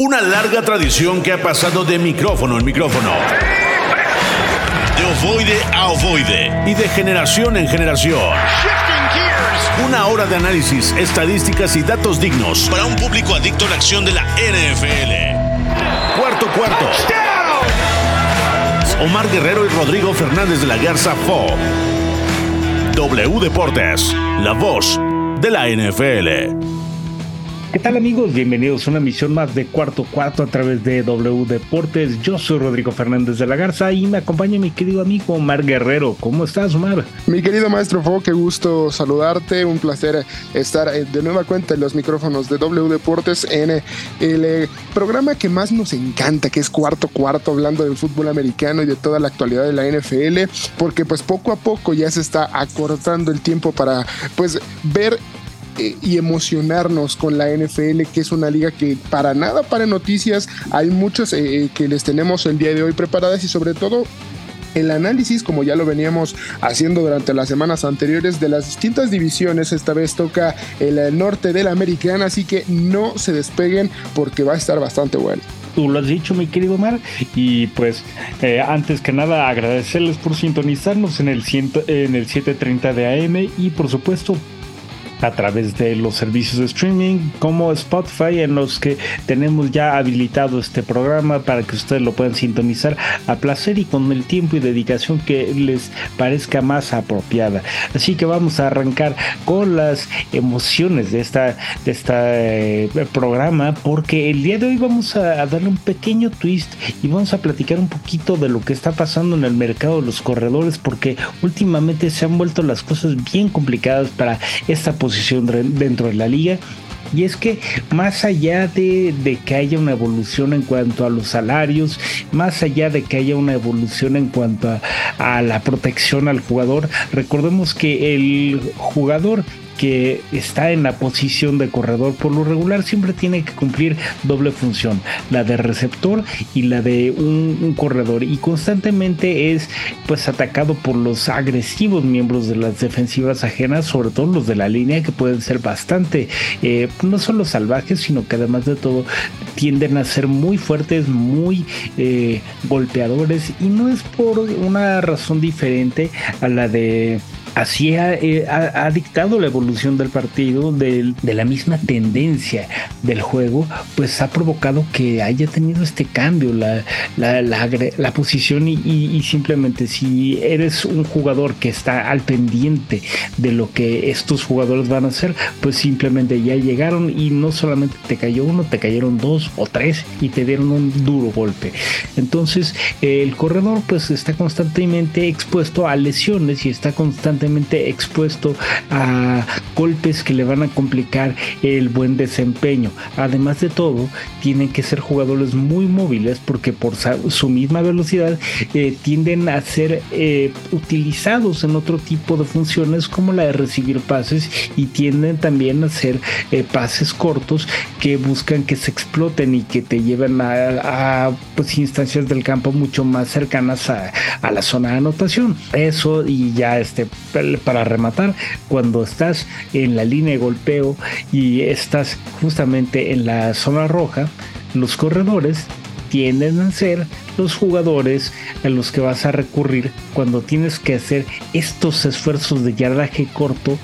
Una larga tradición que ha pasado de micrófono en micrófono. De ovoide a ovoide. Y de generación en generación. Una hora de análisis, estadísticas y datos dignos para un público adicto a la acción de la NFL. Cuarto cuarto. Omar Guerrero y Rodrigo Fernández de la Garza Fo. W Deportes, la voz de la NFL. ¿Qué tal amigos? Bienvenidos a una misión más de Cuarto Cuarto a través de W Deportes. Yo soy Rodrigo Fernández de la Garza y me acompaña mi querido amigo Omar Guerrero. ¿Cómo estás, Omar? Mi querido maestro Fo, qué gusto saludarte. Un placer estar eh, de nueva cuenta en los micrófonos de W Deportes en el eh, programa que más nos encanta, que es Cuarto Cuarto, hablando del fútbol americano y de toda la actualidad de la NFL, porque pues poco a poco ya se está acortando el tiempo para pues ver eh, y emocionarnos con la NFL, que es una liga que para nada para noticias, hay muchas eh, eh, que les tenemos el día de hoy preparadas y sobre todo el análisis, como ya lo veníamos haciendo durante las semanas anteriores, de las distintas divisiones. Esta vez toca el norte de la americana, así que no se despeguen porque va a estar bastante bueno. Tú lo has dicho, mi querido Mar. Y pues, antes que nada, agradecerles por sintonizarnos en el, en el 730 de AM y por supuesto a través de los servicios de streaming como Spotify en los que tenemos ya habilitado este programa para que ustedes lo puedan sintonizar a placer y con el tiempo y dedicación que les parezca más apropiada. Así que vamos a arrancar con las emociones de esta de este programa porque el día de hoy vamos a, a darle un pequeño twist y vamos a platicar un poquito de lo que está pasando en el mercado de los corredores porque últimamente se han vuelto las cosas bien complicadas para esta posición posición dentro de la liga. Y es que más allá de, que haya una evolución en cuanto a los salarios, más allá de que haya una evolución en cuanto a, a la protección al jugador, recordemos que el jugador que está en la posición de corredor por lo regular siempre tiene que cumplir doble función, la de receptor y la de un, corredor. Y constantemente es pues atacado por los agresivos miembros de las defensivas ajenas, sobre todo los de la línea que pueden ser bastante eh, no solo salvajes sino que además de todo tienden a ser muy fuertes, muy eh, golpeadores. Y no es por una razón diferente a la de así eh, ha, dictado la evolución del partido, de, la misma tendencia del juego, pues ha provocado que haya tenido este cambio, la, posición y, simplemente si eres un jugador que está al pendiente de lo que estos jugadores van a hacer, pues simplemente ya llegaron y no solamente te cayó uno, te cayeron dos o tres y te dieron un duro golpe. Entonces el corredor pues está constantemente expuesto a lesiones y está constantemente expuesto a golpes que le van a complicar el buen desempeño. Además de todo, tienen que ser jugadores muy móviles porque por su misma velocidad eh, tienden a ser eh, utilizados en otro tipo de funciones como la de recibir pases y tienden también a ser eh, pases cortos que buscan que se exploten y que te lleven a, pues, instancias del campo mucho más cercanas a, a la zona de anotación. Eso y ya este para rematar, cuando estás en la línea de golpeo y estás justamente en la zona roja, los corredores tienden a ser los jugadores a los que vas a recurrir cuando tienes que hacer estos esfuerzos de yardaje corto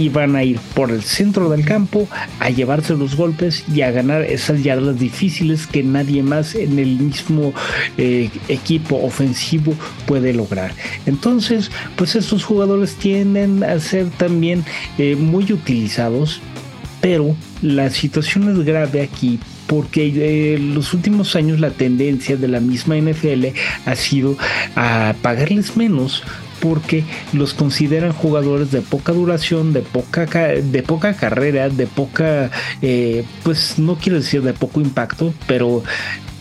y van a ir por el centro del campo a llevarse los golpes y a ganar esas yardas difíciles que nadie más en el mismo eh, equipo ofensivo puede lograr. Entonces, pues estos jugadores tienden a ser también eh, muy utilizados, pero la situación es grave aquí porque en eh, los últimos años la tendencia de la misma NFL ha sido a pagarles menos porque los consideran jugadores de poca duración, de poca, de poca carrera, de poca, eh, pues no quiero decir de poco impacto, pero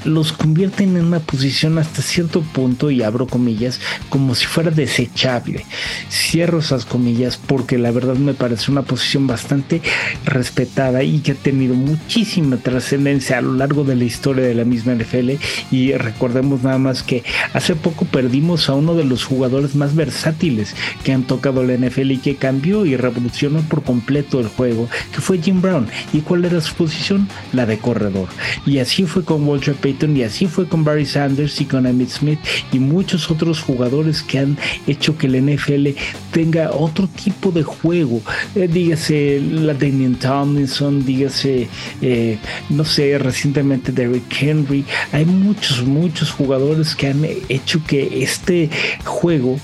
los convierten en una posición hasta cierto punto, y abro comillas, como si fuera desechable. Cierro esas comillas porque la verdad me parece una posición bastante respetada y que ha tenido muchísima trascendencia a lo largo de la historia de la misma NFL. Y recordemos nada más que hace poco perdimos a uno de los jugadores más versátiles que han tocado la NFL y que cambió y revolucionó por completo el juego, que fue Jim Brown. ¿Y cuál era su posición? La de corredor. Y así fue con Walter Payton y así fue con Barry Sanders y con Emmitt Smith y muchos otros jugadores que han hecho que la NFL tenga otro tipo de juego. Eh, dígase la Damian Tomlinson, dígase, eh, no sé, recientemente Derrick Henry. Hay muchos, muchos jugadores que han hecho que este juego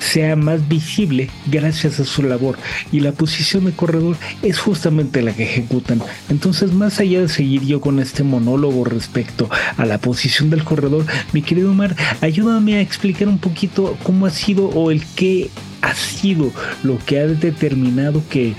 sea más visible gracias a su labor y la posición de corredor es justamente la que ejecutan. Entonces, más allá de seguir yo con este monólogo respecto a la posición del corredor, mi querido Omar, ayúdame a explicar un poquito cómo ha sido o el qué ha sido lo que ha determinado que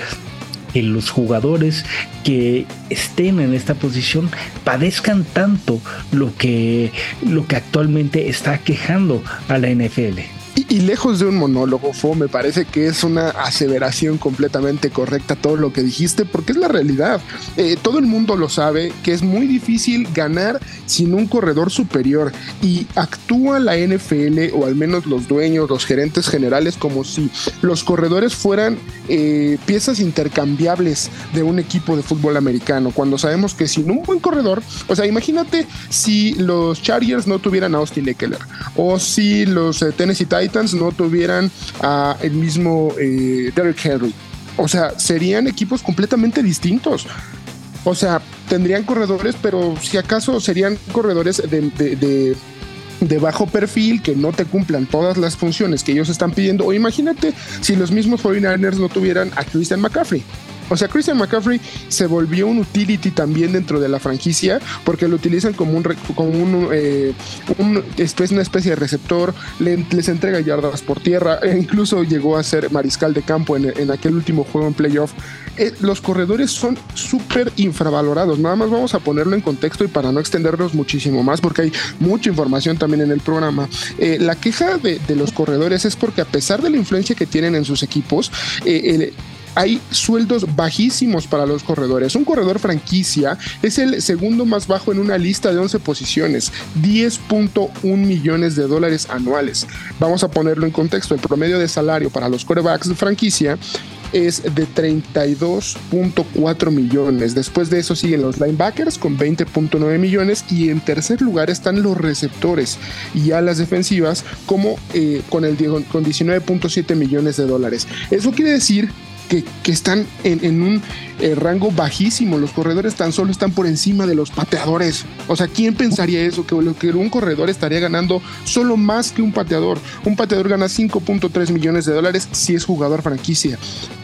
los jugadores que estén en esta posición padezcan tanto lo que, lo que actualmente está quejando a la NFL. Y, lejos de un monólogo, Fo, me parece que es una aseveración completamente correcta todo lo que dijiste, porque es la realidad. Eh, todo el mundo lo sabe que es muy difícil ganar sin un corredor superior y actúa la NFL o al menos los dueños, los gerentes generales, como si los corredores fueran eh, piezas intercambiables de un equipo de fútbol americano, cuando sabemos que sin un buen corredor, o sea, imagínate si los Chargers no tuvieran a Austin Eckler o si los eh, Tennessee Titans Titans no tuvieran a el mismo eh, Derrick Henry. O sea, serían equipos completamente distintos. O sea, tendrían corredores, pero si acaso serían corredores de, de, bajo perfil que no te cumplan todas las funciones que ellos están pidiendo. O imagínate si los mismos 49ers no tuvieran a Christian McCaffrey. O sea, Christian McCaffrey se volvió un utility también dentro de la franquicia porque lo utilizan como un, como un, eh, una especie de receptor, les entrega yardas por tierra, e incluso llegó a ser mariscal de campo en, aquel último juego en playoff. Eh, los corredores son súper infravalorados. Nada más vamos a ponerlo en contexto y para no extendernos muchísimo más, porque hay mucha información también en el programa. Eh, la queja de, los corredores es porque a pesar de la influencia que tienen en sus equipos, eh, hay sueldos bajísimos para los corredores. Un corredor franquicia es el segundo más bajo en una lista de 11 posiciones, 10.1 millones de dólares anuales. Vamos a ponerlo en contexto, el promedio de salario para los corebacks de franquicia es de 32.4 millones. Después de eso siguen los linebackers con 20.9 millones y en tercer lugar están los receptores y alas defensivas como eh, con el con 19.7 millones de dólares. Eso quiere decir que, están en, un eh, rango bajísimo. Los corredores tan solo están por encima de los pateadores. O sea, ¿quién pensaría eso? Que, que un corredor estaría ganando solo más que un pateador. Un pateador gana 5.3 millones de dólares si es jugador franquicia.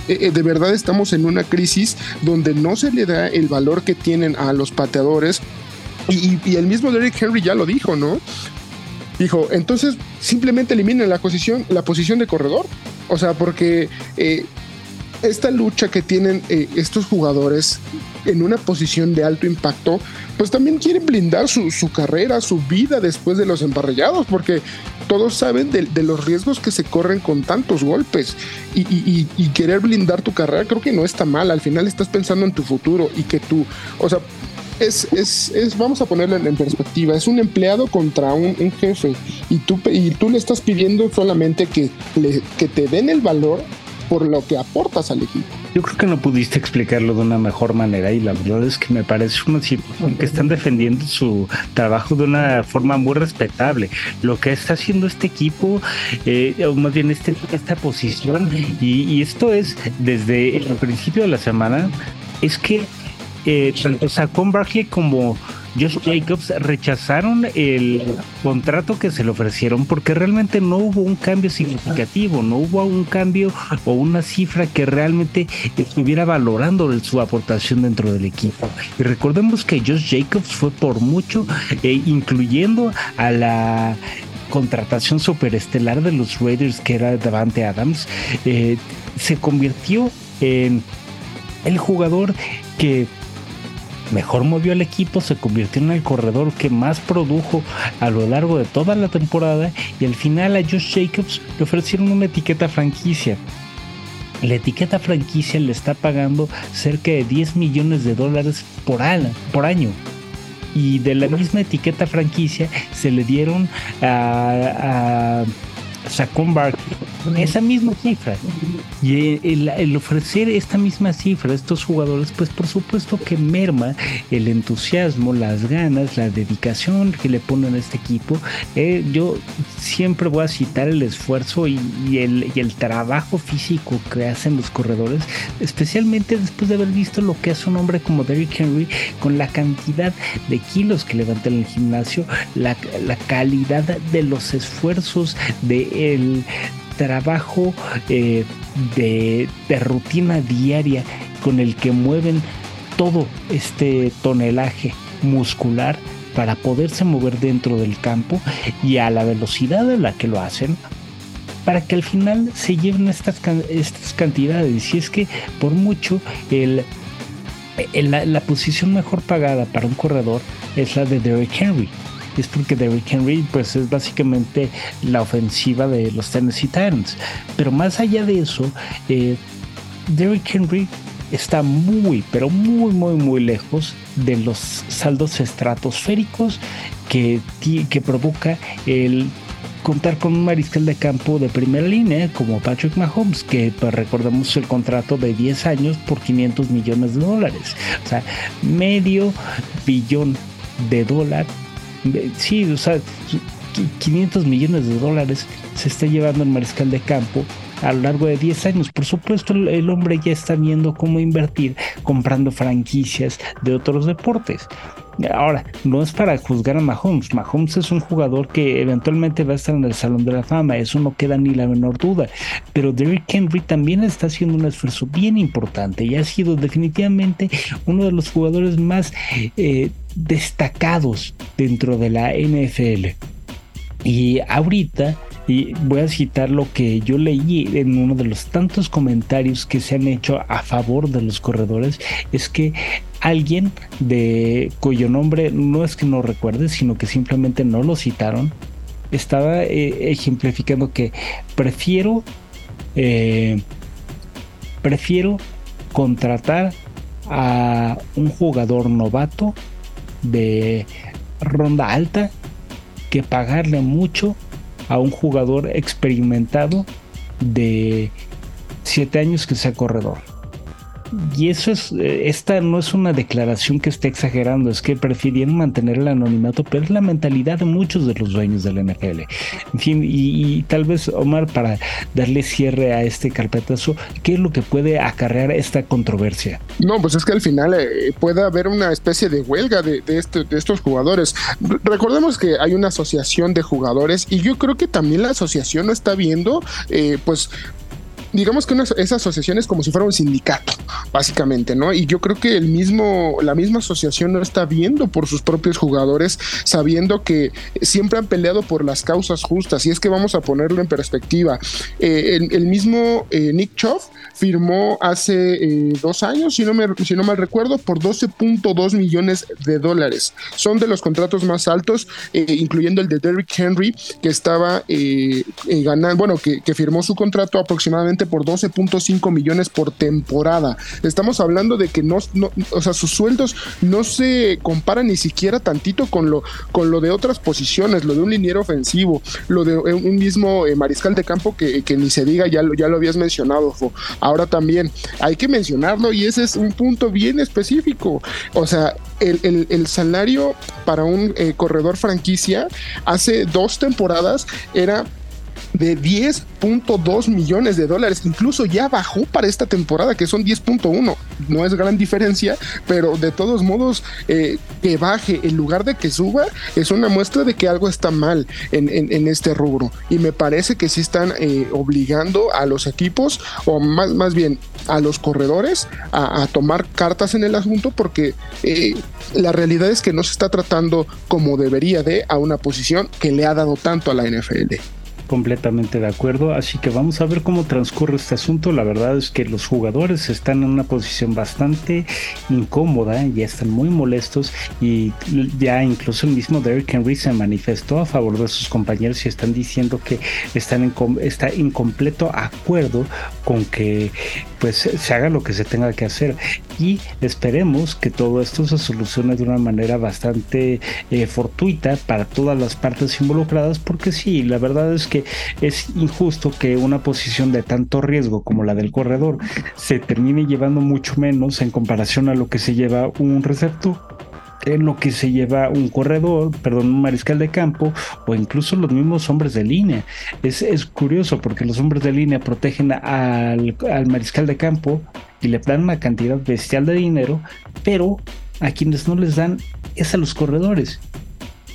Eh, eh, de verdad estamos en una crisis donde no se le da el valor que tienen a los pateadores. Y, el mismo Derrick Henry ya lo dijo, ¿no? Dijo, entonces simplemente eliminen la posición, la posición de corredor. O sea, porque esta lucha que tienen eh, estos jugadores en una posición de alto impacto, pues también quieren blindar su, carrera, su vida después de los emparrillados, porque todos saben de, los riesgos que se corren con tantos golpes. Y, querer blindar tu carrera creo que no está mal, al final estás pensando en tu futuro y que tú, o sea, es, es, vamos a ponerlo en, perspectiva, es un empleado contra un, jefe y tú, y tú le estás pidiendo solamente que, que te den el valor por lo que aportas al equipo. Yo creo que no pudiste explicarlo de una mejor manera y la verdad es que me parece una situación que están defendiendo su trabajo de una forma muy respetable. Lo que está haciendo este equipo, eh, o más bien este, esta posición, y, esto es desde el principio de la semana, es que eh, tanto Sacón Barkley como Josh Jacobs rechazaron el contrato que se le ofrecieron porque realmente no hubo un cambio significativo, no hubo un cambio o una cifra que realmente estuviera valorando su aportación dentro del equipo. Y recordemos que Josh Jacobs fue por mucho, eh, incluyendo a la contratación superestelar de los Raiders que era Davante Adams, eh, se convirtió en el jugador que mejor movió al equipo, se convirtió en el corredor que más produjo a lo largo de toda la temporada y al final a Josh Jacobs le ofrecieron una etiqueta franquicia. La etiqueta franquicia le está pagando cerca de 10 millones de dólares por. Por año. Y de la misma etiqueta franquicia se le dieron a, a Saquon Barkley esa misma cifra. Y el, ofrecer esta misma cifra a estos jugadores, pues por supuesto que merma el entusiasmo, las ganas, la dedicación que le ponen a este equipo. Eh, yo siempre voy a citar el esfuerzo y, el, y el trabajo físico que hacen los corredores, especialmente después de haber visto lo que hace un hombre como Derrick Henry con la cantidad de kilos que levanta en el gimnasio, la, la calidad de los esfuerzos de el trabajo eh, de, rutina diaria con el que mueven todo este tonelaje muscular para poderse mover dentro del campo y a la velocidad a la que lo hacen para que al final se lleven estas, estas cantidades. Y es que por mucho el, la, la, posición mejor pagada para un corredor es la de Derrick Henry es porque Derrick Henry pues es básicamente la ofensiva de los Tennessee Titans. Pero más allá de eso, eh, Derrick Henry está muy, pero muy, muy, muy lejos de los saldos estratosféricos que, que provoca el contar con un mariscal de campo de primera línea como Patrick Mahomes, que pues, recordamos el contrato de 10 años por 500 millones de dólares. O sea, medio billón de dólares sí, o sea, 500 millones de dólares se está llevando el mariscal de campo a lo largo de 10 años. Por supuesto, el, hombre ya está viendo cómo invertir comprando franquicias de otros deportes. Ahora, no es para juzgar a Mahomes. Mahomes es un jugador que eventualmente va a estar en el Salón de la Fama, eso no queda ni la menor duda. Pero Derrick Henry también está haciendo un esfuerzo bien importante y ha sido definitivamente uno de los jugadores más eh, destacados dentro de la NFL. Y ahorita, y voy a citar lo que yo leí en uno de los tantos comentarios que se han hecho a favor de los corredores, es que alguien de cuyo nombre no es que no recuerde, sino que simplemente no lo citaron, estaba eh, ejemplificando que prefiero eh, prefiero contratar a un jugador novato de ronda alta que pagarle mucho a un jugador experimentado de 7 años que sea corredor. Y eso es, eh, esta no es una declaración que esté exagerando, es que prefirieron mantener el anonimato, pero es la mentalidad de muchos de los dueños del NFL. En fin, y, tal vez, Omar, para darle cierre a este carpetazo, ¿qué es lo que puede acarrear esta controversia? No, pues es que al final eh, puede haber una especie de huelga de, este, de estos jugadores. Recordemos que hay una asociación de jugadores y yo creo que también la asociación no está viendo, eh, pues, digamos que esa asociación es como si fuera un sindicato, básicamente, ¿no? Y yo creo que el mismo, la misma asociación no está viendo por sus propios jugadores, sabiendo que siempre han peleado por las causas justas. Y es que vamos a ponerlo en perspectiva. Eh, el, mismo eh, Nick Chubb firmó hace eh, dos años, si no, me, si no mal recuerdo, por 12.2 millones de dólares. Son de los contratos más altos, incluyendo el de Derrick Henry, que estaba ganando, bueno, que firmó su contrato aproximadamente por 12.5 millones por temporada. Estamos hablando de que no, o sea, sus sueldos no se comparan ni siquiera tantito con lo, con lo de otras posiciones, lo de un liniero ofensivo, lo de un mismo eh, mariscal de campo que, ni se diga, ya lo, ya lo habías mencionado, Ahora también hay que mencionarlo y ese es un punto bien específico. O sea, el, salario para un eh, corredor franquicia hace dos temporadas era de 10.2 millones de dólares. Incluso ya bajó para esta temporada, que son 10.1. No es gran diferencia, pero de todos modos, eh, que baje en lugar de que suba, es una muestra de que algo está mal en, este rubro. Y me parece que sí están eh, obligando a los equipos, o más, más bien a los corredores, a, tomar cartas en el asunto, porque eh, la realidad es que no se está tratando como debería de a una posición que le ha dado tanto a la NFL. Completamente de acuerdo. Así que vamos a ver cómo transcurre este asunto. La verdad es que los jugadores están en una posición bastante incómoda, ya están muy molestos y ya incluso el mismo Derrick Henry se manifestó a favor de sus compañeros y están diciendo que están en está en completo acuerdo con que pues se haga lo que se tenga que hacer y esperemos que todo esto se solucione de una manera bastante eh, fortuita para todas las partes involucradas porque sí, la verdad es que es injusto que una posición de tanto riesgo como la del corredor se termine llevando mucho menos en comparación a lo que se lleva un receptor en lo que se lleva un corredor, perdón, un mariscal de campo o incluso los mismos hombres de línea. Es, es curioso porque los hombres de línea protegen al, al mariscal de campo y le dan una cantidad bestial de dinero, pero a quienes no les dan es a los corredores.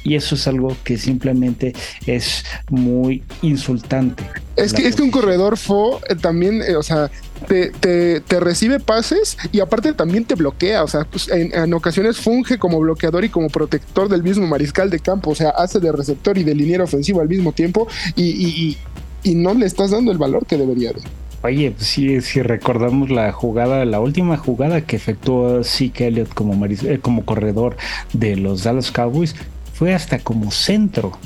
Y eso es algo que simplemente es muy insultante. Es que, es que un corredor fo eh, también, eh, o sea, te, te, recibe pases y aparte también te bloquea. O sea, pues en, ocasiones funge como bloqueador y como protector del mismo mariscal de campo. O sea, hace de receptor y de liniero ofensivo al mismo tiempo y, y, y, no le estás dando el valor que debería de. Oye, pues sí, si recordamos la jugada, la última jugada que efectuó Zeke Elliott como, eh, como corredor de los Dallas Cowboys, fue hasta como centro.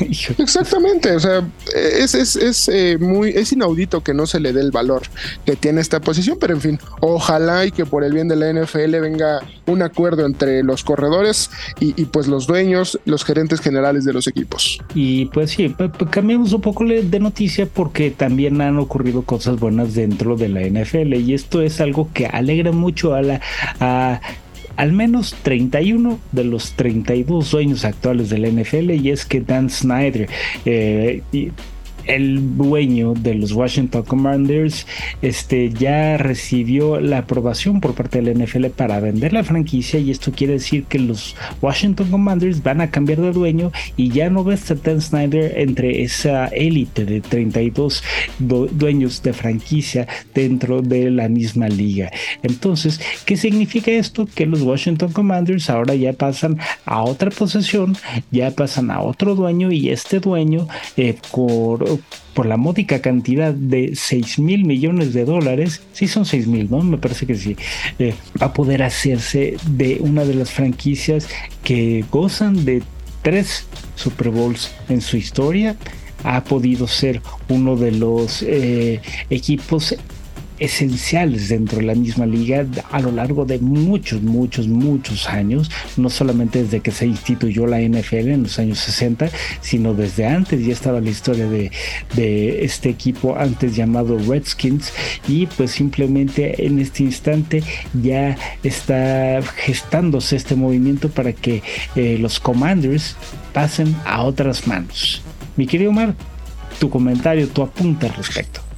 Exactamente, o sea, es, es, es eh, muy, es inaudito que no se le dé el valor que tiene esta posición, pero en fin, ojalá y que por el bien de la NFL venga un acuerdo entre los corredores y, pues los dueños, los gerentes generales de los equipos. Y pues sí, cambiamos un poco de noticia porque también han ocurrido cosas buenas dentro de la NFL y esto es algo que alegra mucho a la a al menos 31 de los 32 dueños actuales del NFL y es que Dan Snyder eh, el dueño de los Washington Commanders este, ya recibió la aprobación por parte del NFL para vender la franquicia y esto quiere decir que los Washington Commanders van a cambiar de dueño y ya no va a Dan Snyder entre esa élite de 32 dueños de franquicia dentro de la misma liga. Entonces, ¿qué significa esto? Que los Washington Commanders ahora ya pasan a otra posesión, ya pasan a otro dueño y este dueño eh, por por la módica cantidad de 6 mil millones de dólares, sí son 6 mil, ¿no? Me parece que sí, eh, va a poder hacerse de una de las franquicias que gozan de tres Super Bowls en su historia. Ha podido ser uno de los eh, equipos esenciales dentro de la misma liga a lo largo de muchos, muchos, muchos años, no solamente desde que se instituyó la NFL en los años 60, sino desde antes ya estaba la historia de, este equipo antes llamado Redskins y pues simplemente en este instante ya está gestándose este movimiento para que eh, los Commanders pasen a otras manos. Mi querido Omar, tu comentario, tu apunte al respecto.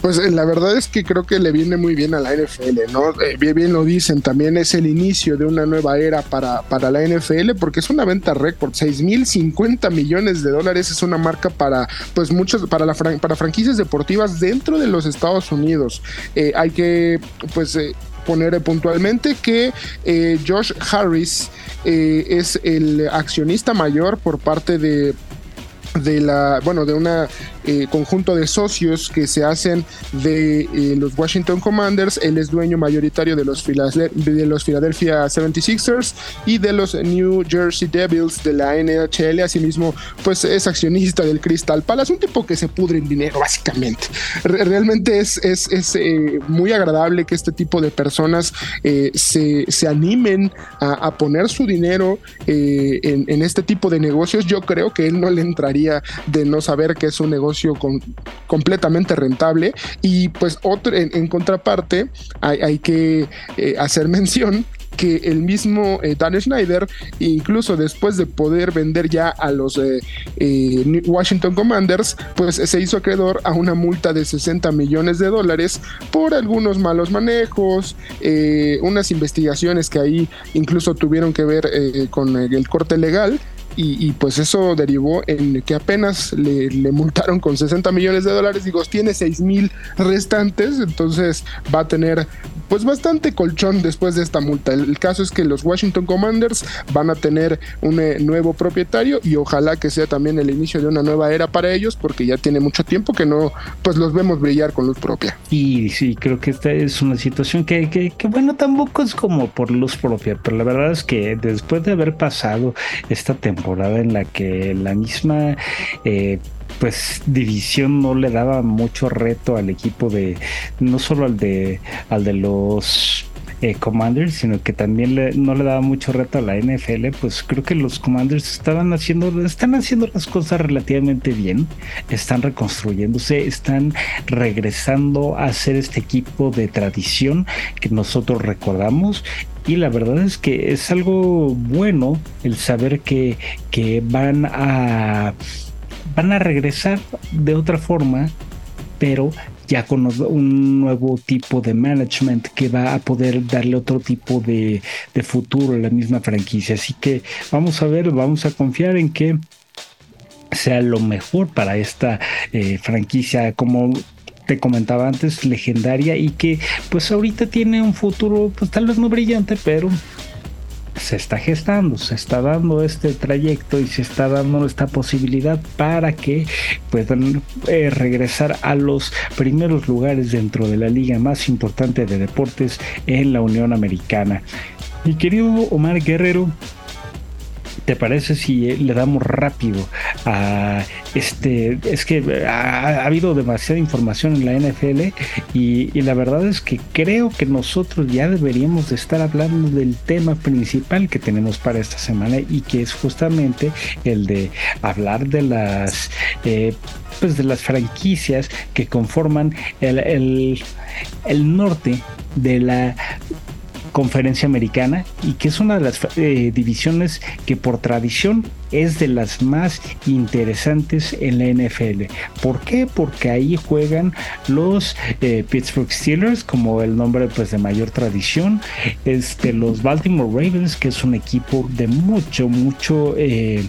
Pues eh, la verdad es que creo que le viene muy bien a la NFL, ¿no? Eh, bien, lo dicen, también es el inicio de una nueva era para, para la NFL porque es una venta récord, 6.050 millones de dólares es una marca para pues muchos para la para franquicias deportivas dentro de los Estados Unidos. Eh, hay que pues poner puntualmente que Josh Harris es el accionista mayor por parte de de la bueno de una eh, conjunto de socios que se hacen de eh, los Washington Commanders. Él es dueño mayoritario de los, de los Philadelphia 76ers y de los New Jersey Devils de la NHL. Asimismo, pues es accionista del Crystal Palace, un tipo que se pudre en dinero, básicamente. Realmente es, es, es eh, muy agradable que este tipo de personas se, se, animen a, poner su dinero en, en este tipo de negocios. Yo creo que él no le entraría de no saber que es un negocio completamente rentable. Y pues otro, en, contraparte hay, que eh, hacer mención que el mismo eh, Dan Schneider, incluso después de poder vender ya a los eh, Washington Commanders, pues se hizo acreedor a una multa de 60 millones de dólares por algunos malos manejos, unas investigaciones que ahí incluso tuvieron que ver con el corte legal y, pues eso derivó en que apenas le, multaron con 60 millones de dólares, digo, tiene 6 mil restantes, entonces va a tener pues bastante colchón después de esta multa. El, caso es que los Washington Commanders van a tener un eh, nuevo propietario y ojalá que sea también el inicio de una nueva era para ellos porque ya tiene mucho tiempo que no pues los vemos brillar con luz propia. Y sí, creo que esta es una situación que, que, que bueno, tampoco es como por luz propia, pero la verdad es que después de haber pasado esta temporada en la que la misma eh, pues división no le daba mucho reto al equipo de no solo al de al de los eh, Commanders, sino que también no le daba mucho reto a la NFL, pues creo que los Commanders estaban haciendo, están haciendo las cosas relativamente bien, están reconstruyéndose, están regresando a ser este equipo de tradición que nosotros recordamos. Y la verdad es que es algo bueno el saber que, que van a van a regresar de otra forma, pero ya con un nuevo tipo de management que va a poder darle otro tipo de, futuro a la misma franquicia. Así que vamos a ver, vamos a confiar en que sea lo mejor para esta eh, franquicia como te comentaba antes legendaria y que pues ahorita tiene un futuro pues tal vez no brillante pero se está gestando, se está dando este trayecto y se está dando esta posibilidad para que puedan eh, regresar a los primeros lugares dentro de la liga más importante de deportes en la Unión Americana. Mi querido Omar Guerrero, ¿Te parece si le damos rápido a este? Es que ha, habido demasiada información en la NFL y, la verdad es que creo que nosotros ya deberíamos de estar hablando del tema principal que tenemos para esta semana y que es justamente el de hablar de las eh, pues de las franquicias que conforman el, el norte de la conferencia americana y que es una de las eh, divisiones que por tradición es de las más interesantes en la NFL. ¿Por qué? Porque ahí juegan los eh, Pittsburgh Steelers como el nombre pues de mayor tradición, este, los Baltimore Ravens que es un equipo de mucho, mucho eh,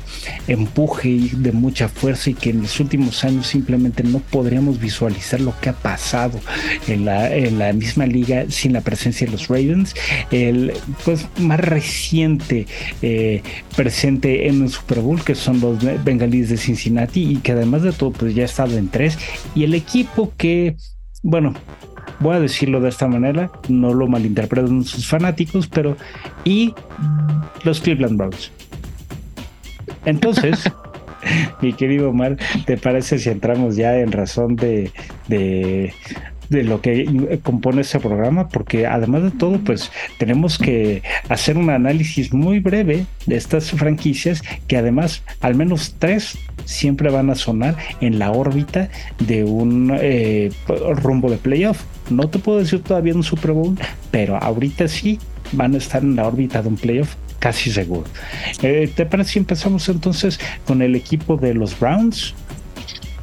empuje y de mucha fuerza y que en los últimos años simplemente no podríamos visualizar lo que ha pasado en la, en la misma liga sin la presencia de los Ravens. El pues más reciente eh, presente en su Bowl, que son los bengalíes de Cincinnati y que además de todo pues ya ha estado en tres. Y el equipo que bueno voy a decirlo de esta manera no lo malinterpretan sus fanáticos pero y los Cleveland Browns. Entonces mi querido Omar, ¿te parece si entramos ya en razón de, de, de lo que compone ese programa, porque además de todo, pues tenemos que hacer un análisis muy breve de estas franquicias que además al menos tres siempre van a sonar en la órbita de un eh, rumbo de playoff. No te puedo decir todavía un Super Bowl, pero ahorita sí van a estar en la órbita de un playoff casi seguro. Eh, ¿Te parece si empezamos entonces con el equipo de los Browns?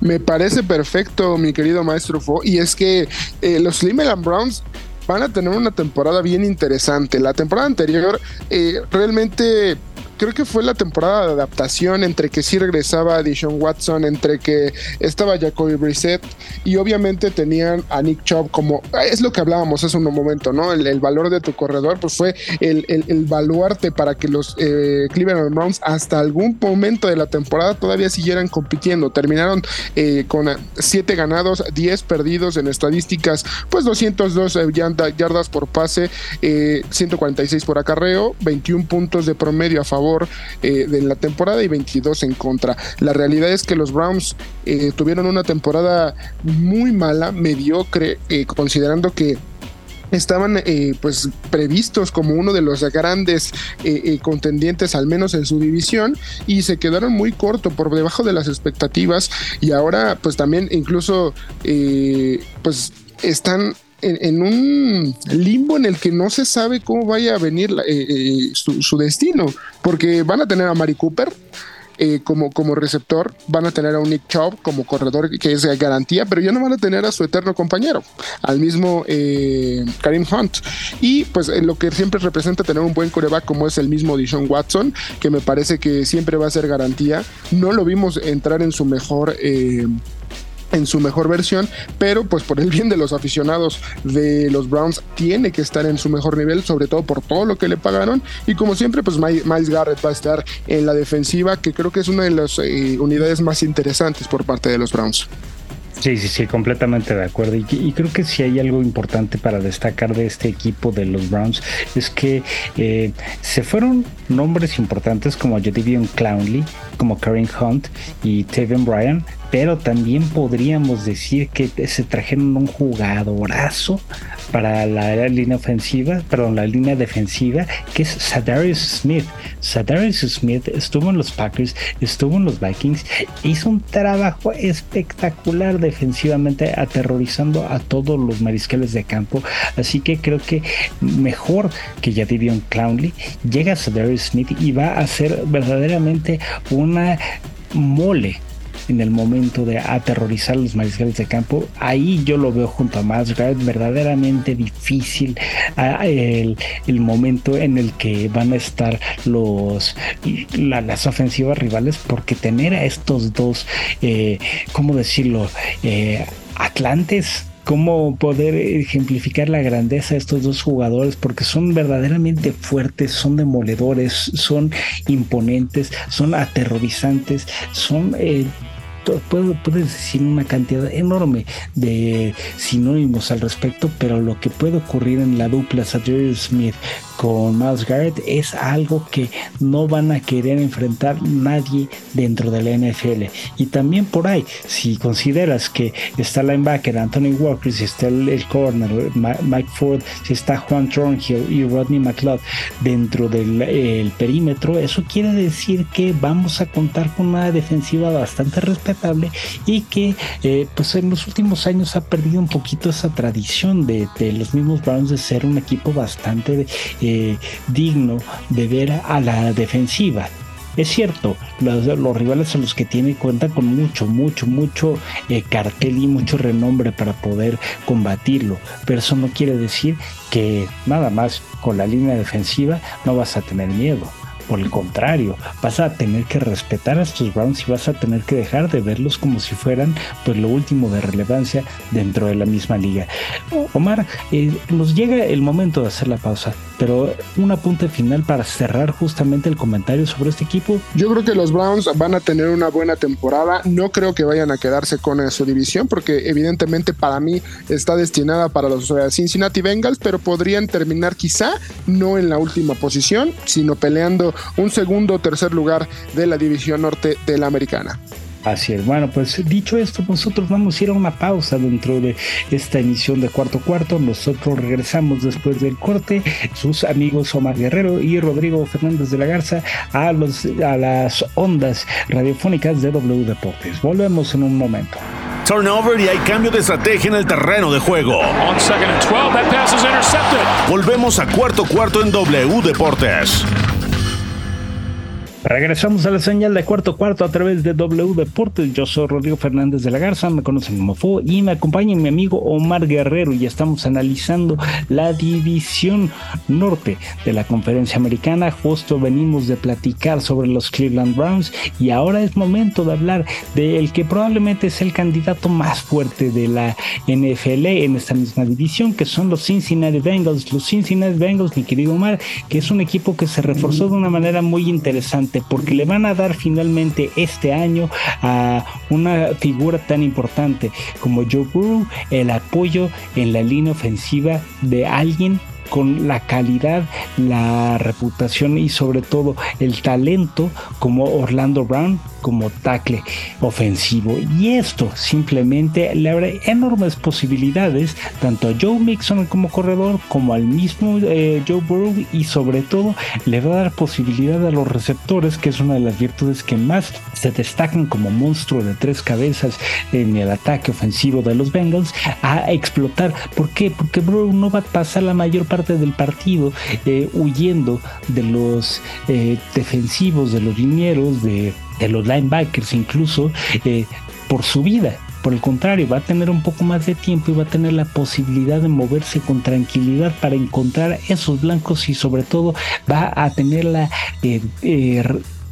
Me parece perfecto, mi querido maestro Fo. Y es que eh, los Cleveland Browns van a tener una temporada bien interesante. La temporada anterior eh, realmente creo que fue la temporada de adaptación entre que sí regresaba Dishon Watson, entre que estaba Jacoby Brissett y obviamente tenían a Nick Chubb como es lo que hablábamos hace un momento, ¿no? El, valor de tu corredor, pues fue el, el, baluarte para que los eh, Cleveland Browns hasta algún momento de la temporada todavía siguieran compitiendo. Terminaron eh, con 7 ganados, 10 perdidos en estadísticas, pues 202 eh, yardas por pase, 146 por acarreo, 21 puntos de promedio a favor eh, de la temporada y 22 en contra. La realidad es que los Browns eh, tuvieron una temporada muy mala, mediocre, eh, considerando que estaban pues previstos como uno de los grandes contendientes al menos en su división y se quedaron muy corto por debajo de las expectativas y ahora pues también incluso pues están en, un limbo en el que no se sabe cómo vaya a venir eh, eh, su, destino, porque van a tener a Mari Cooper. Eh, como, como receptor, van a tener a un Nick Chubb como corredor que es garantía, pero ya no van a tener a su eterno compañero, al mismo Karim Hunt. Y pues lo que siempre representa tener un buen coreback como es el mismo Dishon Watson, que me parece que siempre va a ser garantía. No lo vimos entrar en su mejor en su mejor versión, pero pues por el bien de los aficionados de los Browns tiene que estar en su mejor nivel, sobre todo por todo lo que le pagaron y como siempre pues Miles Garrett va a estar en la defensiva que creo que es una de las eh, unidades más interesantes por parte de los Browns. Sí, sí, sí, completamente de acuerdo. Y, creo que si hay algo importante para destacar de este equipo de los Browns es que eh, se fueron nombres importantes como Jadivion Clowney, como Karen Hunt y Taven Bryan, pero también podríamos decir que se trajeron un jugadorazo para la línea ofensiva, perdón, la línea defensiva, que es Sadarius Smith. Sadarius Smith estuvo en los Packers, estuvo en los Vikings, hizo un trabajo espectacular defensivamente, aterrorizando a todos los mariscales de campo. Así que creo que mejor que Jadivion Clowney llega Sadarius Smith y va a ser verdaderamente una mole en el momento de aterrorizar a los mariscales de campo. Ahí yo lo veo junto a Masgard, verdaderamente difícil ah, el, momento en el que van a estar los las ofensivas rivales, porque tener a estos dos, eh, ¿cómo decirlo? Eh, Atlantes cómo poder ejemplificar la grandeza de estos dos jugadores, porque son verdaderamente fuertes, son demoledores, son imponentes, son aterrorizantes, son eh, puedes decir una cantidad enorme de sinónimos al respecto, pero lo que puede ocurrir en la dupla Sadriel Smith con Miles Garrett es algo que no van a querer enfrentar nadie dentro de la NFL. Y también por ahí, si consideras que está linebacker Anthony Walker, si está el, corner Mike Ford, si está Juan Thornhill y Rodney McLeod dentro del perímetro, eso quiere decir que vamos a contar con una defensiva bastante respetable y que eh, pues en los últimos años ha perdido un poquito esa tradición de, de los mismos Browns de ser un equipo bastante digno de ver a la defensiva. Es cierto, los, rivales a los que tiene cuenta con mucho, mucho, mucho eh, cartel y mucho renombre para poder combatirlo, pero eso no quiere decir que nada más con la línea defensiva no vas a tener miedo. Por el contrario, vas a tener que respetar a estos Browns y vas a tener que dejar de verlos como si fueran pues lo último de relevancia dentro de la misma liga. Omar, eh, nos llega el momento de hacer la pausa, pero un apunte final para cerrar justamente el comentario sobre este equipo. Yo creo que los Browns van a tener una buena temporada. No creo que vayan a quedarse con su división porque evidentemente para mí está destinada para los Cincinnati Bengals, pero podrían terminar quizá no en la última posición, sino peleando un segundo o tercer lugar de la división norte de la americana. Así es. Bueno, pues dicho esto, nosotros vamos a ir a una pausa dentro de esta emisión de cuarto cuarto. Nosotros regresamos después del corte. Sus amigos Omar Guerrero y Rodrigo Fernández de la Garza a, los, a las ondas radiofónicas de W Deportes. Volvemos en un momento. Turnover y hay cambio de estrategia en el terreno de juego. Volvemos a cuarto cuarto en W Deportes. Regresamos a la señal de cuarto cuarto a través de W Deportes. Yo soy Rodrigo Fernández de la Garza, me conocen como Fo y me acompaña mi amigo Omar Guerrero y estamos analizando la división norte de la conferencia americana. Justo venimos de platicar sobre los Cleveland Browns y ahora es momento de hablar del que probablemente es el candidato más fuerte de la NFL en esta misma división, que son los Cincinnati Bengals. Los Cincinnati Bengals, mi querido Omar, que es un equipo que se reforzó de una manera muy interesante porque le van a dar finalmente este año a una figura tan importante como Joe Burrow el apoyo en la línea ofensiva de alguien con la calidad, la reputación y sobre todo el talento como Orlando Brown, como tackle ofensivo. Y esto simplemente le abre enormes posibilidades tanto a Joe Mixon como corredor, como al mismo eh, Joe Burrow y sobre todo le va a dar posibilidad a los receptores, que es una de las virtudes que más se destacan como monstruo de tres cabezas en el ataque ofensivo de los Bengals, a explotar. ¿Por qué? Porque Burrow no va a pasar la mayor parte del partido eh, huyendo de los eh, defensivos, de los linieros, de de los linebackers incluso eh, por su vida. Por el contrario, va a tener un poco más de tiempo y va a tener la posibilidad de moverse con tranquilidad para encontrar esos blancos y sobre todo va a tener la eh, eh,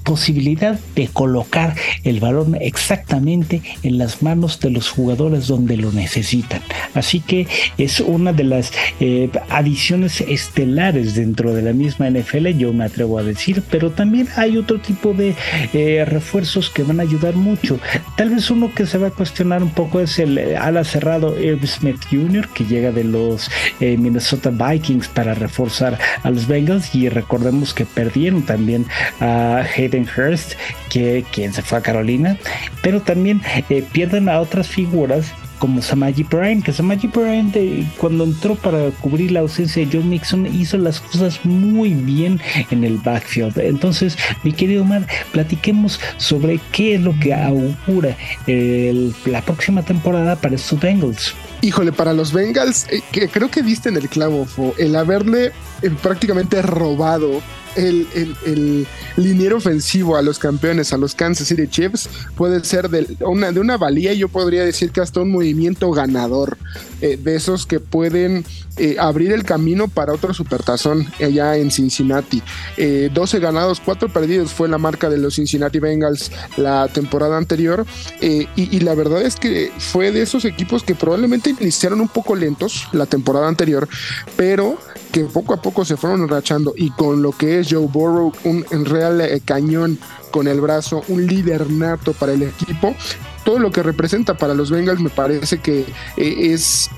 posibilidad de colocar el balón exactamente en las manos de los jugadores donde lo necesitan. Así que es una de las eh, adiciones estelares dentro de la misma NFL, yo me atrevo a decir, pero también hay otro tipo de eh, refuerzos que van a ayudar mucho. Tal vez uno que se va a cuestionar un poco es el eh, ala cerrado Irv Smith Jr., que llega de los Minnesota Vikings para reforzar a los Bengals y recordemos que perdieron también a Hurst, que quien se fue a Carolina, pero también pierden a otras figuras como Samaji Bryan, que Samaji Bryan cuando entró para cubrir la ausencia de John Nixon hizo las cosas muy bien en el backfield. Entonces, mi querido Omar, platiquemos sobre qué es lo que augura la próxima temporada para estos Bengals. Híjole, para los Bengals, eh, creo que viste en el clavo, el haberle eh, prácticamente robado el, el, liniero ofensivo a los campeones, a los Kansas City Chiefs, puede ser de una, de una valía, yo podría decir que hasta un movimiento ganador, eh, de esos que pueden eh, abrir el camino para otro supertazón allá en Cincinnati. 12 eh, ganados, 4 perdidos fue la marca de los Cincinnati Bengals la temporada anterior, y, y la verdad es que fue de esos equipos que probablemente iniciaron un poco lentos la temporada anterior, pero que poco a poco se fueron enrachando y con lo que es Joe Burrow, un real eh, cañón con el brazo, un líder nato para el equipo, todo lo que representa para los Bengals me parece que eh, es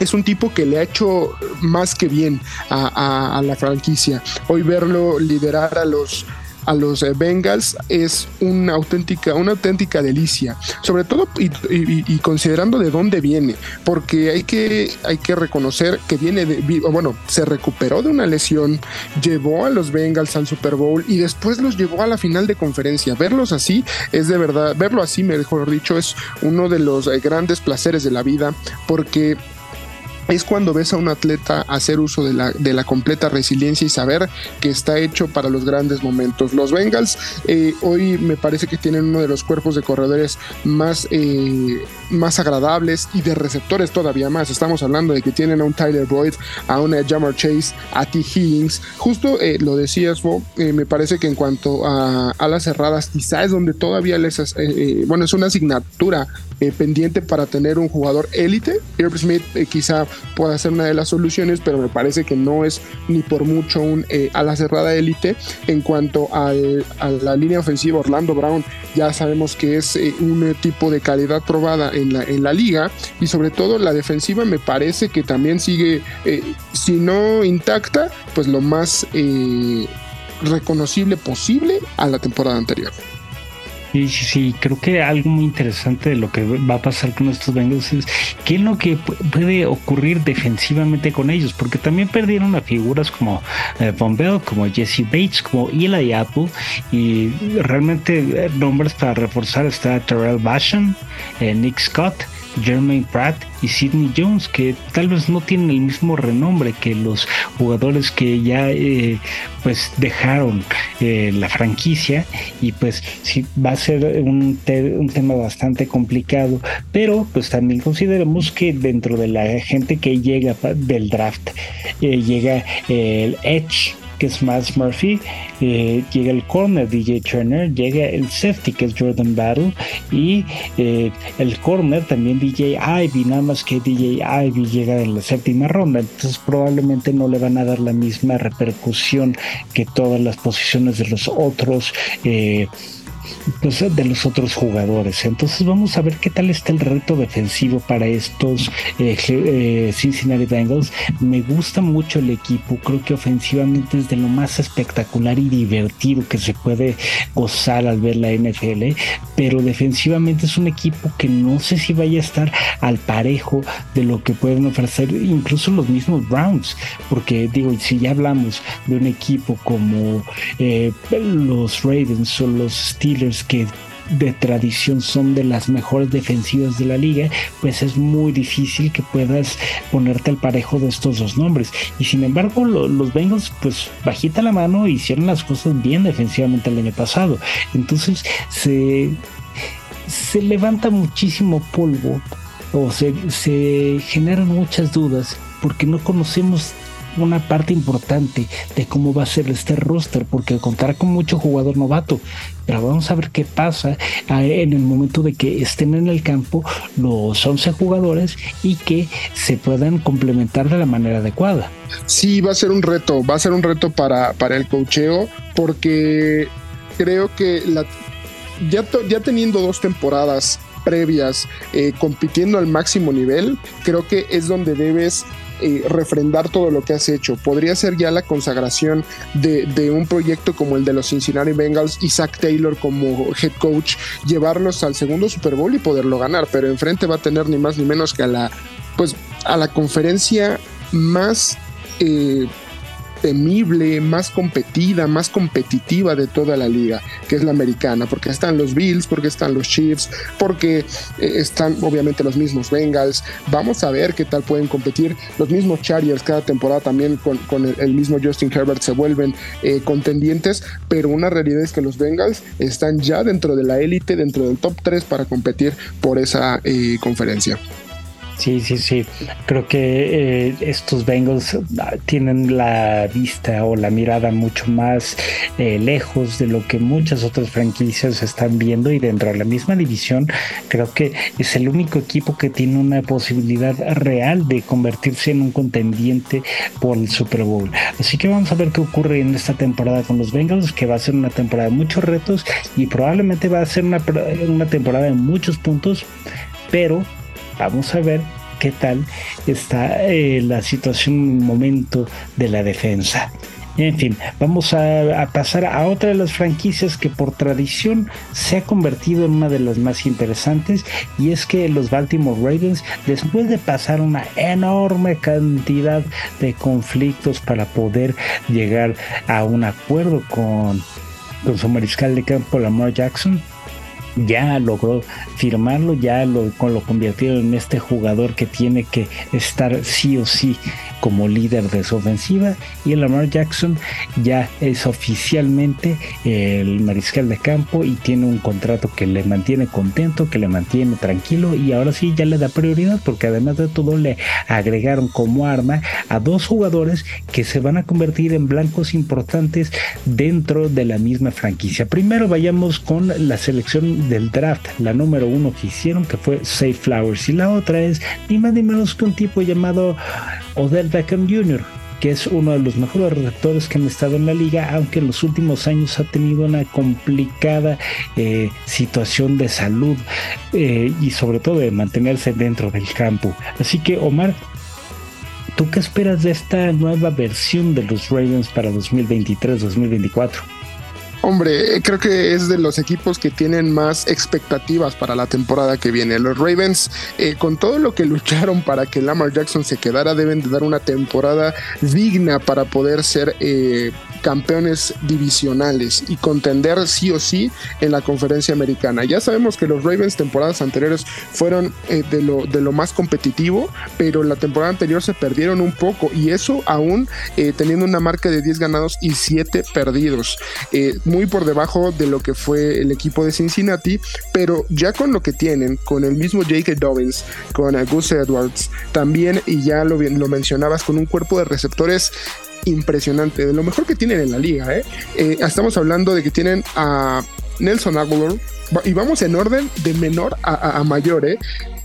es un tipo que le ha hecho más que bien a, la franquicia. Hoy verlo liderar a los a los eh, Bengals es una auténtica, una auténtica delicia, sobre todo y, considerando de dónde viene, porque hay que, hay que reconocer que viene de, bueno, se recuperó de una lesión, llevó a los Bengals al Super Bowl y después los llevó a la final de conferencia. Verlos así es de verdad, verlo así, mejor dicho, es uno de los eh, grandes placeres de la vida, porque es cuando ves a un atleta hacer uso de la, de la, completa resiliencia y saber que está hecho para los grandes momentos. Los Bengals eh, hoy me parece que tienen uno de los cuerpos de corredores más, eh, más agradables y de receptores todavía más. Estamos hablando de que tienen a un Tyler Boyd, a un Jamar Chase, a T. Higgins. Justo eh, lo decías, Bo, me parece que en cuanto a alas cerradas, quizás es donde todavía les... bueno, es una asignatura pendiente para tener un jugador élite. Irv Smith quizá pueda ser una de las soluciones, pero me parece que no es ni por mucho un eh, a la cerrada élite. En cuanto a la línea ofensiva, Orlando Brown ya sabemos que es eh, un tipo de calidad probada en la, en la liga y sobre todo la defensiva me parece que también sigue, eh, si no intacta, pues lo más reconocible posible a la temporada anterior. Sí, sí, sí, creo que algo muy interesante de lo que va a pasar con estos Bengals es qué es lo que puede ocurrir defensivamente con ellos, porque también perdieron a figuras como eh, Von Bell, como Jesse Bates, como Eli Apple, y realmente eh, nombres para reforzar está Terrell Basham, eh, Nick Scott, Jermaine Pratt y Sidney Jones, que tal vez no tienen el mismo renombre que los jugadores que ya eh, pues dejaron eh, la franquicia. Y pues sí va a ser un, un, tema bastante complicado, pero pues también consideremos que dentro de la gente que llega del draft eh, llega el Edge que es Miles Murphy, eh, llega el corner DJ Turner, llega el safety que es Jordan Battle y eh, el corner también DJ Ivy, nada más que DJ Ivy llega en la séptima ronda, entonces probablemente no le van a dar la misma repercusión que todas las posiciones de los otros. Eh, pues, de los otros jugadores. Entonces vamos a ver qué tal está el reto defensivo para estos eh, eh, Cincinnati Bengals. Me gusta mucho el equipo, creo que ofensivamente es de lo más espectacular y divertido que se puede gozar al ver la NFL, pero defensivamente es un equipo que no sé si vaya a estar al parejo de lo que pueden ofrecer incluso los mismos Browns, porque digo, si ya hablamos de un equipo como eh, los Ravens o los Steelers, que de tradición son de las mejores defensivas de la liga, pues es muy difícil que puedas ponerte al parejo de estos dos nombres. Y sin embargo, los Bengals, pues bajita la mano, hicieron las cosas bien defensivamente el año pasado. Entonces se, se levanta muchísimo polvo o se, se generan muchas dudas porque no conocemos una parte importante de cómo va a ser este roster, porque contará con mucho jugador novato. Pero vamos a ver qué pasa ah, en el momento de que estén en el campo los 11 jugadores y que se puedan complementar de la manera adecuada. Sí, va a ser un reto, va a ser un reto para, para el cocheo, porque creo que la, ya, ya teniendo dos temporadas previas eh, compitiendo al máximo nivel, creo que es donde debes eh, refrendar todo lo que has hecho. Podría ser ya la consagración de, un proyecto como el de los Cincinnati Bengals Zach Taylor como head coach, llevarlos al segundo Super Bowl y poderlo ganar, pero enfrente va a tener ni más ni menos que a la, pues, a la conferencia más eh, temible, más competida, más competitiva de toda la liga, que es la americana, porque están los Bills, porque están los Chiefs, porque eh, están obviamente los mismos Bengals. Vamos a ver qué tal pueden competir. Los mismos Chargers cada temporada también con, el, mismo Justin Herbert se vuelven eh, contendientes, pero una realidad es que los Bengals están ya dentro de la élite, dentro del top 3 para competir por esa eh, conferencia. Sí, sí, sí. Creo que eh, estos Bengals ah, tienen la vista o la mirada mucho más eh, lejos de lo que muchas otras franquicias están viendo y dentro de la misma división creo que es el único equipo que tiene una posibilidad real de convertirse en un contendiente por el Super Bowl. Así que vamos a ver qué ocurre en esta temporada con los Bengals, que va a ser una temporada de muchos retos y probablemente va a ser una, una temporada de muchos puntos, pero Vamos a ver qué tal está eh, la situación en el momento de la defensa. En fin, vamos a, pasar a otra de las franquicias que por tradición se ha convertido en una de las más interesantes y es que los Baltimore Ravens, después de pasar una enorme cantidad de conflictos para poder llegar a un acuerdo con, con su mariscal de campo Lamar Jackson, ya logró firmarlo, ya lo, lo convirtieron en este jugador que tiene que estar sí o sí como líder de su ofensiva y Lamar Jackson ya es oficialmente el mariscal de campo y tiene un contrato que le mantiene contento, que le mantiene tranquilo y ahora sí ya le da prioridad porque además de todo le agregaron como arma a dos jugadores que se van a convertir en blancos importantes dentro de la misma franquicia. Primero vayamos con la selección del draft, la número uno que hicieron que fue Safe Flowers y la otra es ni más ni menos que un tipo llamado Odell Beckham Jr., que es uno de los mejores receptores que han estado en la liga, aunque en los últimos años ha tenido una complicada eh, situación de salud eh, y sobre todo de mantenerse dentro del campo. Así que Omar, ¿tú qué esperas de esta nueva versión de los Ravens para 2023-2024? Hombre, creo que es de los equipos que tienen más expectativas para la temporada que viene. Los Ravens, eh, con todo lo que lucharon para que Lamar Jackson se quedara, deben de dar una temporada digna para poder ser eh, campeones divisionales y contender sí o sí en la conferencia americana. Ya sabemos que los Ravens temporadas anteriores fueron eh, de, lo, de lo más competitivo, pero la temporada anterior se perdieron un poco y eso aún eh, teniendo una marca de 10 ganados y 7 perdidos, eh, muy por debajo de lo que fue el equipo de Cincinnati, pero ya con lo que tienen, con el mismo Jake Dobbins, con Gus Edwards, también, y ya lo, lo mencionabas, con un cuerpo de receptores impresionante, de lo mejor que tienen en la liga. ¿eh? Eh, estamos hablando de que tienen a Nelson Aguilar, y vamos en orden de menor a, mayor, ¿eh?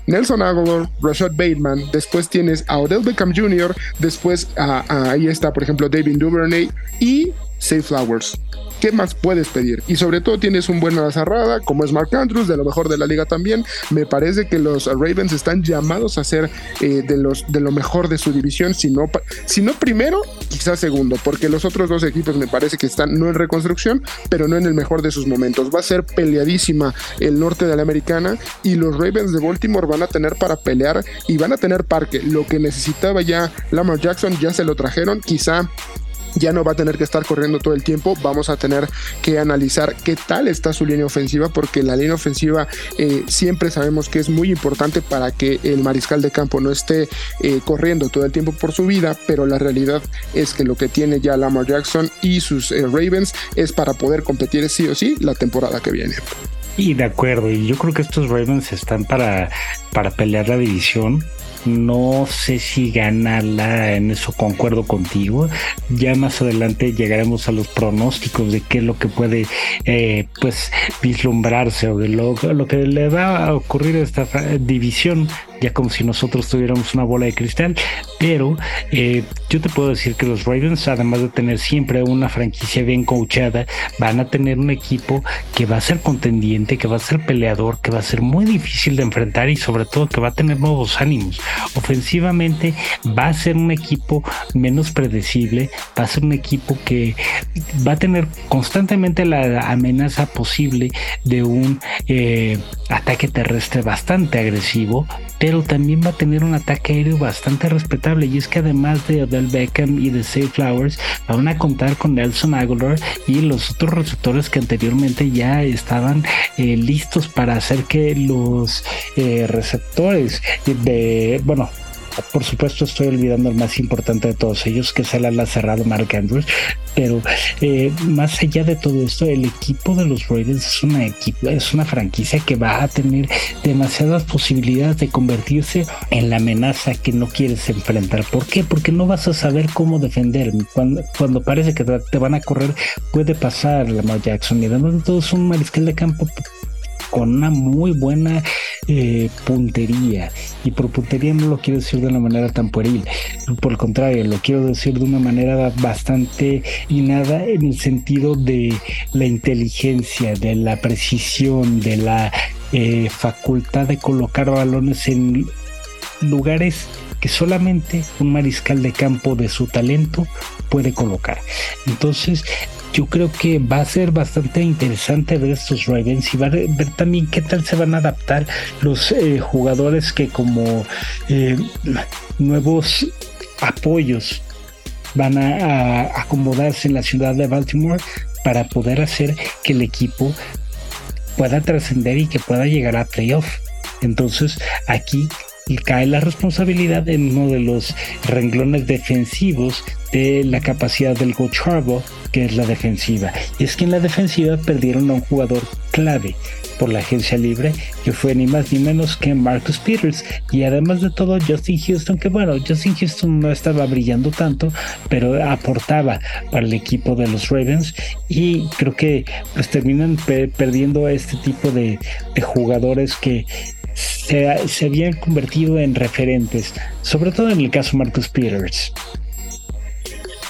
Nelson Aguilar, Rashad Bateman, después tienes a Odell Beckham Jr., después ahí está, por ejemplo, David Duvernay y Safe Flowers. ¿Qué más puedes pedir? Y sobre todo tienes un buen ala cerrada, como es Mark Andrews, de lo mejor de la liga también. Me parece que los Ravens están llamados a ser eh, de, los, de lo mejor de su división, si no, si no primero, quizás segundo, porque los otros dos equipos me parece que están no en reconstrucción, pero no en el mejor de sus momentos. Va a ser peleadísima el norte de la americana y los Ravens de Baltimore van a tener para pelear y van a tener parque. Lo que necesitaba ya Lamar Jackson ya se lo trajeron, quizá ya no va a tener que estar corriendo todo el tiempo, vamos a tener que analizar qué tal está su línea ofensiva, porque la línea ofensiva eh, siempre sabemos que es muy importante para que el mariscal de campo no esté eh, corriendo todo el tiempo por su vida, pero la realidad es que lo que tiene ya Lamar Jackson y sus eh, Ravens es para poder competir sí o sí la temporada que viene. Y de acuerdo, y yo creo que estos Ravens están para, para pelear la división no sé si ganarla, en eso concuerdo contigo. Ya más adelante llegaremos a los pronósticos de qué es lo que puede eh, pues vislumbrarse o de lo, lo, que le va a ocurrir a esta división ya como si nosotros tuviéramos una bola de cristal, pero eh, yo te puedo decir que los Ravens, además de tener siempre una franquicia bien coachada, van a tener un equipo que va a ser contendiente, que va a ser peleador, que va a ser muy difícil de enfrentar y sobre todo que va a tener nuevos ánimos. Ofensivamente va a ser un equipo menos predecible, va a ser un equipo que va a tener constantemente la amenaza posible de un eh, ataque terrestre bastante agresivo, pero también va a tener un ataque aéreo bastante respetable. Y es que además de Odell Beckham y de Safe Flowers, van a contar con Nelson Aguilar y los otros receptores que anteriormente ya estaban eh, listos para hacer que los eh, receptores de, bueno, por supuesto, estoy olvidando el más importante de todos ellos, que es el ala cerrado Mark Andrews. Pero eh, más allá de todo esto, el equipo de los Ravens es una equipo, es una franquicia que va a tener demasiadas posibilidades de convertirse en la amenaza que no quieres enfrentar. ¿Por qué? Porque no vas a saber cómo defender. Cuando, cuando parece que te, van a correr, puede pasar Lamar Jackson. Y además de todo, es un mariscal de campo con una muy buena eh, puntería. Y por puntería no lo quiero decir de una manera tan pueril, por el contrario, lo quiero decir de una manera bastante nada en el sentido de la inteligencia, de la precisión, de la eh, facultad de colocar balones en lugares que solamente un mariscal de campo de su talento puede colocar. Entonces, yo creo que va a ser bastante interesante ver estos Ravens y ver, también qué tal se van a adaptar los eh, jugadores que como eh, nuevos apoyos van a, acomodarse en la ciudad de Baltimore para poder hacer que el equipo pueda trascender y que pueda llegar a playoff. Entonces aquí cae la responsabilidad en uno de los renglones defensivos de la capacidad del Harbaugh, que es la defensiva. Y es que en la defensiva perdieron a un jugador clave por la agencia libre, que fue ni más ni menos que Marcus Peters. Y además de todo, Justin Houston, que bueno, Justin Houston no estaba brillando tanto, pero aportaba para el equipo de los Ravens. Y creo que pues terminan perdiendo a este tipo de jugadores que se, se habían convertido en referentes, sobre todo en el caso Marcus Peters.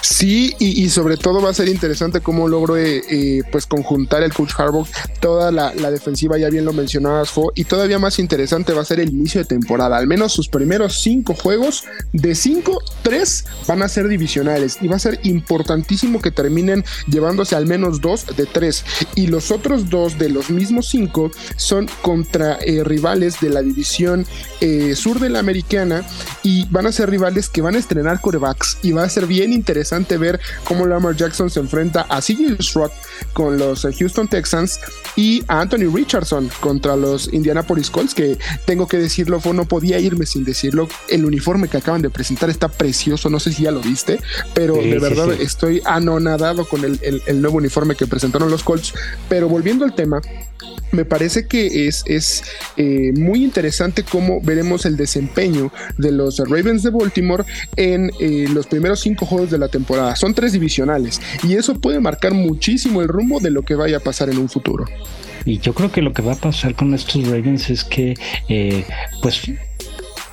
Sí, y, sobre todo va a ser interesante cómo logró eh, eh, pues conjuntar el coach Harbaugh toda la, defensiva, ya bien lo mencionabas, y todavía más interesante va a ser el inicio de temporada. Al menos sus primeros cinco juegos, de cinco, tres van a ser divisionales y va a ser importantísimo que terminen llevándose al menos dos de tres. Y los otros dos de los mismos cinco son contra eh, rivales de la división sur de la americana y van a ser rivales que van a estrenar corebacks y va a ser bien interesante ver cómo Lamar Jackson se enfrenta a CJ Stroud con los eh, Houston Texans y a Anthony Richardson contra los Indianapolis Colts, que tengo que decirlo, no podía irme sin decirlo. El uniforme que acaban de presentar está precioso, no sé si ya lo viste, pero de verdad estoy anonadado con el, el nuevo uniforme que presentaron los Colts. Pero volviendo al tema, me parece que es, es eh, muy interesante cómo veremos el desempeño de los Ravens de Baltimore en eh, los primeros cinco juegos de la temporada. Son tres divisionales y eso puede marcar muchísimo el rumbo de lo que vaya a pasar en un futuro. Y yo creo que lo que va a pasar con estos Ravens es que, eh, pues,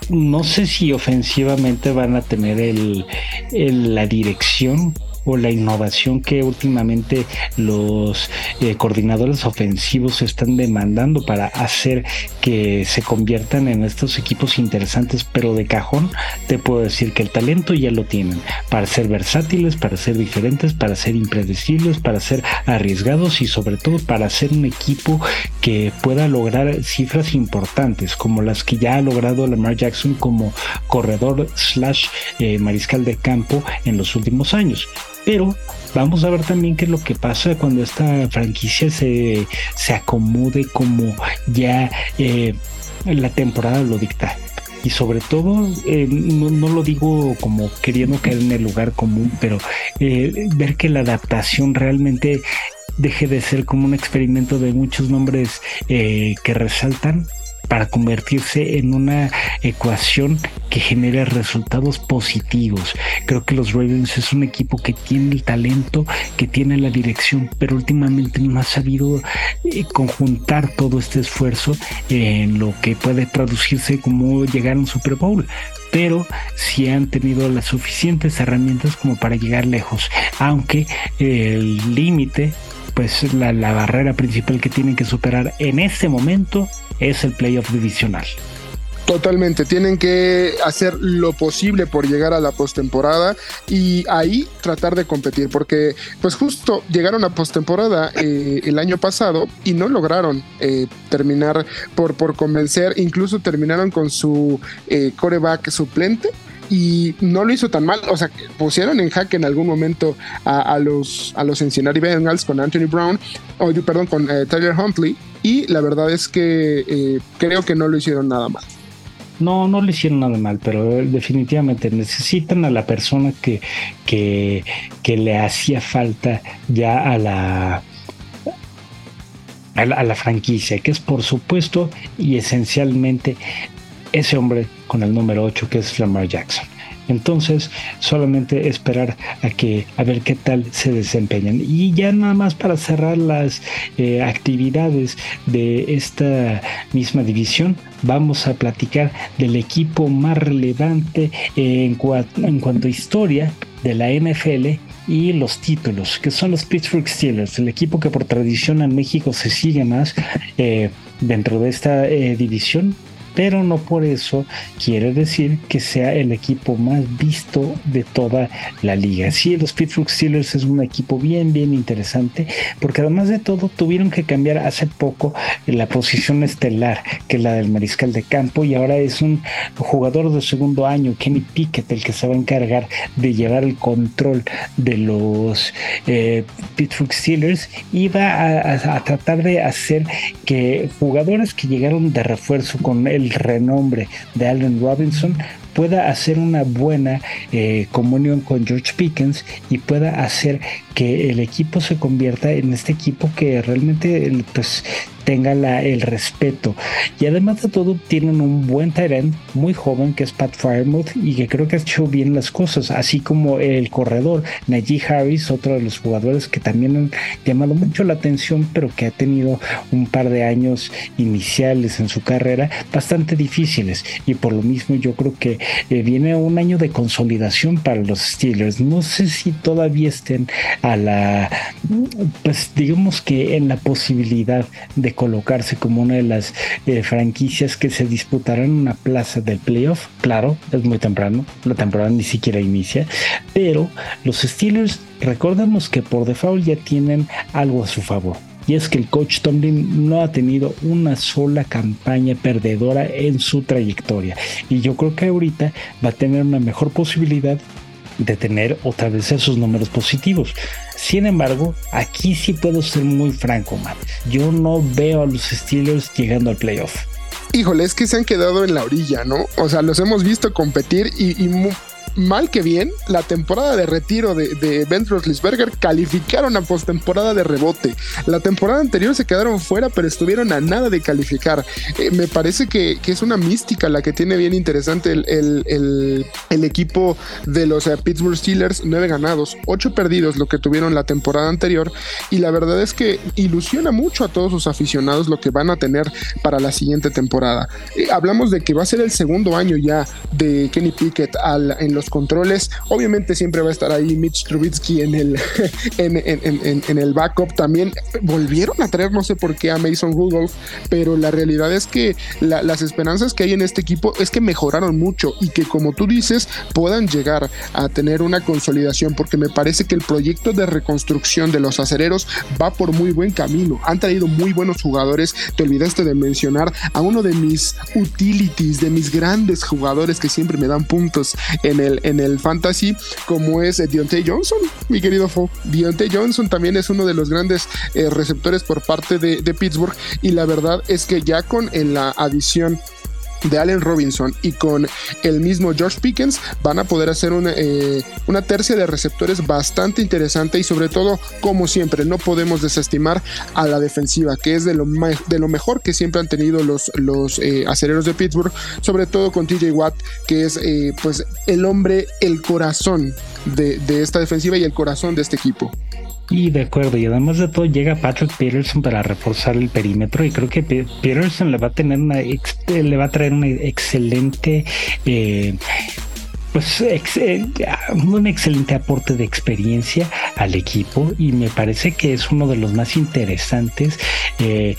no sé si ofensivamente van a tener el, la dirección o la innovación que últimamente los eh, coordinadores ofensivos están demandando para hacer que se conviertan en estos equipos interesantes, pero de cajón te puedo decir que el talento ya lo tienen para ser versátiles, para ser diferentes, para ser impredecibles, para ser arriesgados y sobre todo para ser un equipo que pueda lograr cifras importantes como las que ya ha logrado Lamar Jackson como corredor slash eh, mariscal de campo en los últimos años. Pero vamos a ver también qué es lo que pasa cuando esta franquicia se, se acomode como ya eh, la temporada lo dicta. Y sobre todo, eh, no, lo digo como queriendo caer en el lugar común, pero eh, ver que la adaptación realmente deje de ser como un experimento de muchos nombres que resaltan para convertirse en una ecuación que genere resultados positivos. Creo que los Ravens es un equipo que tiene el talento, que tiene la dirección, pero últimamente no ha sabido eh, conjuntar todo este esfuerzo en lo que puede traducirse como llegar a un Super Bowl pero sí han tenido las suficientes herramientas como para llegar lejos, aunque el límite, pues la, la, barrera principal que tienen que superar en este momento es el playoff divisional. Totalmente, tienen que hacer lo posible por llegar a la postemporada y ahí tratar de competir, porque pues justo llegaron a postemporada eh, el año pasado y no lograron eh, terminar por, por convencer, incluso terminaron con su eh, coreback suplente y no lo hizo tan mal. O sea, pusieron en jaque en algún momento a, los, a los Cincinnati Bengals con Anthony Brown, o perdón, con Tyler Huntley. Y la verdad es que creo que no lo hicieron nada mal. No, no le hicieron nada mal, pero definitivamente necesitan a la persona que, que, le hacía falta ya a la, a la franquicia, que es por supuesto y esencialmente ese hombre con el número 8 que es Lamar Jackson. Entonces, solamente esperar a que a ver qué tal se desempeñan. Y ya nada más para cerrar las eh, actividades de esta misma división, vamos a platicar del equipo más relevante en, cuanto a historia de la NFL y los títulos, que son los Pittsburgh Steelers, el equipo que por tradición en México se sigue más eh, dentro de esta eh, división pero no por eso quiere decir que sea el equipo más visto de toda la liga. Sí, los Pittsburgh Steelers es un equipo bien, bien interesante, porque además de todo tuvieron que cambiar hace poco la posición estelar, que es la del mariscal de campo, y ahora es un jugador de segundo año, Kenny Pickett, el que se va a encargar de llevar el control de los eh, Pittsburgh Steelers y va a, a tratar de hacer que jugadores que llegaron de refuerzo con el renombre de Allen Robinson pueda hacer una buena eh, comunión con George Pickens y pueda hacer que el equipo se convierta en este equipo que realmente pues tenga el respeto. Y además de todo, tienen un buen Tyrant muy joven que es Pat Firemouth y que creo que ha hecho bien las cosas, así como el corredor Najee Harris, otro de los jugadores que también han llamado mucho la atención, pero que ha tenido un par de años iniciales en su carrera bastante difíciles. Y por lo mismo, yo creo que eh, viene un año de consolidación para los Steelers. No sé si todavía estén a la, pues digamos que en la posibilidad de colocarse como una de las eh, franquicias que se disputarán una plaza del playoff. Claro, es muy temprano, la temporada ni siquiera inicia, pero los Steelers, recordemos que por default ya tienen algo a su favor. Y es que el coach Tomlin no ha tenido una sola campaña perdedora en su trayectoria. Y yo creo que ahorita va a tener una mejor posibilidad de tener otra vez esos números positivos. Sin embargo, aquí sí puedo ser muy franco, man. Yo no veo a los Steelers llegando al playoff. Híjole, es que se han quedado en la orilla, ¿no? O sea, los hemos visto competir y, y mal que bien, la temporada de retiro de, de Ben Roethlisberger calificaron a postemporada de rebote. La temporada anterior se quedaron fuera, pero estuvieron a nada de calificar. Eh, me parece que, es una mística la que tiene bien interesante el, equipo de los eh, Pittsburgh Steelers. Nueve ganados, ocho perdidos, lo que tuvieron la temporada anterior. Y la verdad es que ilusiona mucho a todos sus aficionados lo que van a tener para la siguiente temporada. Eh, hablamos de que va a ser el segundo año ya de Kenny Pickett al, en los controles. Obviamente siempre va a estar ahí Mitch Trubisky en el, en, el backup. También volvieron a traer, no sé por qué, a Mason Rudolph, pero la realidad es que las esperanzas que hay en este equipo es que mejoraron mucho y que como tú dices puedan llegar a tener una consolidación porque me parece que el proyecto de reconstrucción de los acereros va por muy buen camino. Han traído muy buenos jugadores. Te olvidaste de mencionar a uno de mis utilities, de mis grandes jugadores que siempre me dan puntos en el en el fantasy, como es eh, Deontay Johnson, mi querido Fo. Deontay Johnson también es uno de los grandes eh, receptores por parte de, Pittsburgh y la verdad es que ya con en la adición de Allen Robinson y con el mismo George Pickens van a poder hacer una, eh, una tercia de receptores bastante interesante y sobre todo, como siempre, no podemos desestimar a la defensiva, que es de lo, de lo mejor que siempre han tenido los, los eh, acereros de Pittsburgh, sobre todo con TJ Watt, que es eh, pues el hombre, el corazón de, de esta defensiva y el corazón de este equipo. Y de acuerdo, y además de todo llega Patrick Peterson para reforzar el perímetro y creo que Peterson le va a tener una le va a traer una excelente eh, pues eh, un excelente aporte de experiencia al equipo y me parece que es uno de los más interesantes eh,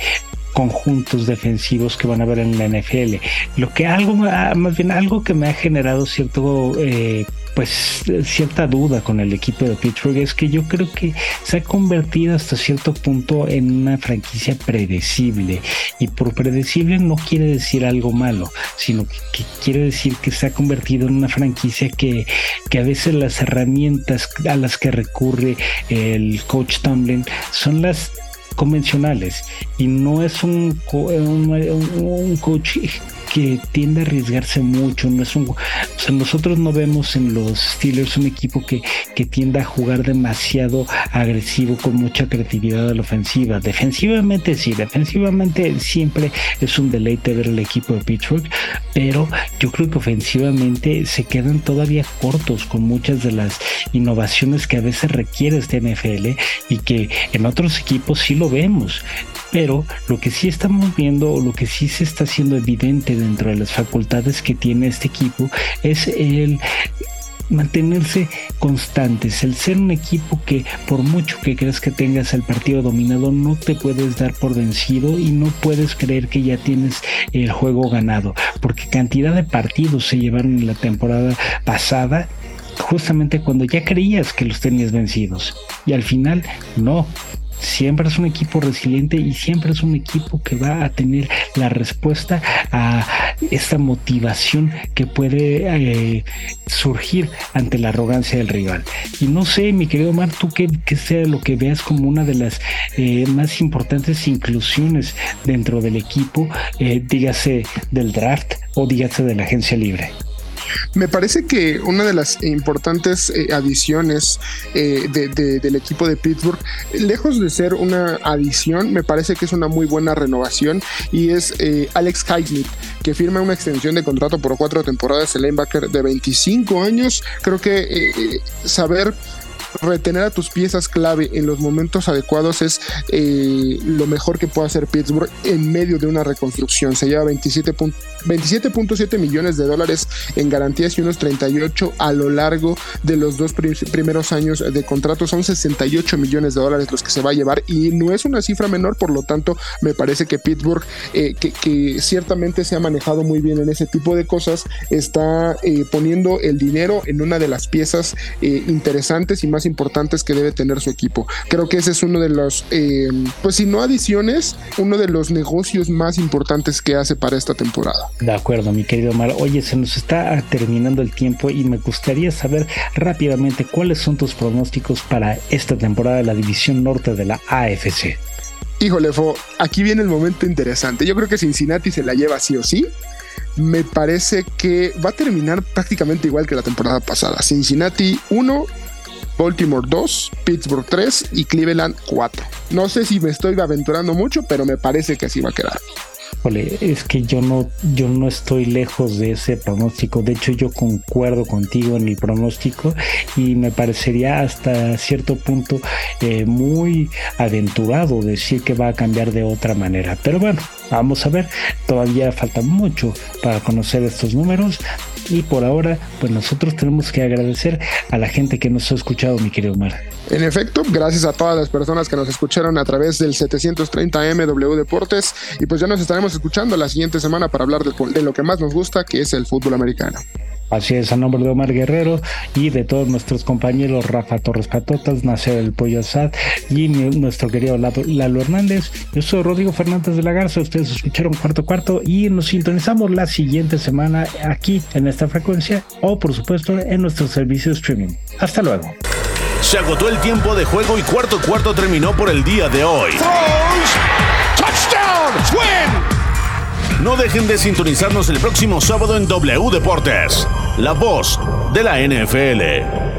conjuntos defensivos que van a ver en la NFL. Lo que algo, más bien algo que me ha generado cierto eh, pues cierta duda con el equipo de Pittsburgh es que yo creo que se ha convertido hasta cierto punto en una franquicia predecible y por predecible no quiere decir algo malo sino que, quiere decir que se ha convertido en una franquicia que, que a veces las herramientas a las que recurre el coach Tomlin son las convencionales y no es un, un, un coach que tiende a arriesgarse mucho. No es un, nosotros no vemos en los Steelers un equipo que, que tiende a jugar demasiado agresivo con mucha creatividad a la ofensiva. Defensivamente sí, defensivamente siempre es un deleite ver el equipo de Pittsburgh, pero yo creo que ofensivamente se quedan todavía cortos con muchas de las innovaciones que a veces requiere este NFL y que en otros equipos sí lo vemos. Pero lo que sí estamos viendo, o lo que sí se está haciendo evidente dentro de las facultades que tiene este equipo, es el mantenerse constantes, el ser un equipo que por mucho que creas que tengas el partido dominado, no te puedes dar por vencido y no puedes creer que ya tienes el juego ganado, porque cantidad de partidos se llevaron en la temporada pasada justamente cuando ya creías que los tenías vencidos y al final no, siempre es un equipo resiliente y siempre es un equipo que va a tener la respuesta a esta motivación que puede eh, surgir ante la arrogancia del rival. Y no sé, mi querido Omar, tú qué, sea lo que veas como una de las eh, más importantes inclusiones dentro del equipo, eh, dígase del draft o dígase de la agencia libre. Me parece que una de las importantes eh, adiciones eh, del equipo de Pittsburgh, lejos de ser una adición, me parece que es una muy buena renovación y es eh, Alex Highsmith, que firma una extensión de contrato por cuatro temporadas, el linebacker de 25 años. Creo que saber retener a tus piezas clave en los momentos adecuados es eh, lo mejor que puede hacer Pittsburgh en medio de una reconstrucción. Se lleva 27.7 millones de dólares en garantías y unos 38 a lo largo de los dos primeros años de contrato. Son 68 millones de dólares los que se va a llevar y no es una cifra menor, por lo tanto me parece que Pittsburgh, eh, que, ciertamente se ha manejado muy bien en ese tipo de cosas, está eh, poniendo el dinero en una de las piezas interesantes y más importantes que debe tener su equipo. Creo que ese es uno de los, eh, pues si no adiciones, uno de los negocios más importantes que hace para esta temporada. De acuerdo, mi querido Omar. Oye, se nos está terminando el tiempo y me gustaría saber rápidamente cuáles son tus pronósticos para esta temporada de la División Norte de la AFC. Híjole, Fo, aquí viene el momento interesante. Yo creo que Cincinnati se la lleva sí o sí me parece que va a terminar prácticamente igual que la temporada pasada. Cincinnati 1, Baltimore 2, Pittsburgh 3 y Cleveland 4. No sé si me estoy aventurando mucho, pero me parece que así va a quedar. es que yo no, yo no estoy lejos de ese pronóstico. De hecho, yo concuerdo contigo en el pronóstico y me parecería hasta cierto punto eh, muy aventurado decir que va a cambiar de otra manera. Pero bueno, vamos a ver. Todavía falta mucho para conocer estos números. Y por ahora, pues nosotros tenemos que agradecer a la gente que nos ha escuchado, mi querido Omar. En efecto, gracias a todas las personas que nos escucharon a través del 730 MW Deportes. Y pues ya nos estaremos escuchando la siguiente semana para hablar de, de lo que más nos gusta, que es el fútbol americano. Así es, a nombre de Omar Guerrero y de todos nuestros compañeros Rafa Torres Patotas, Nacer el Pollo Sad y nuestro querido Lalo Hernández. Yo soy Rodrigo Fernández de la Garza, ustedes escucharon cuarto cuarto y nos sintonizamos la siguiente semana aquí en esta frecuencia o por supuesto en nuestro servicio de streaming. Hasta luego. Se agotó el tiempo de juego y cuarto cuarto terminó por el día de hoy. No dejen de sintonizarnos el próximo sábado en W Deportes, la voz de la NFL.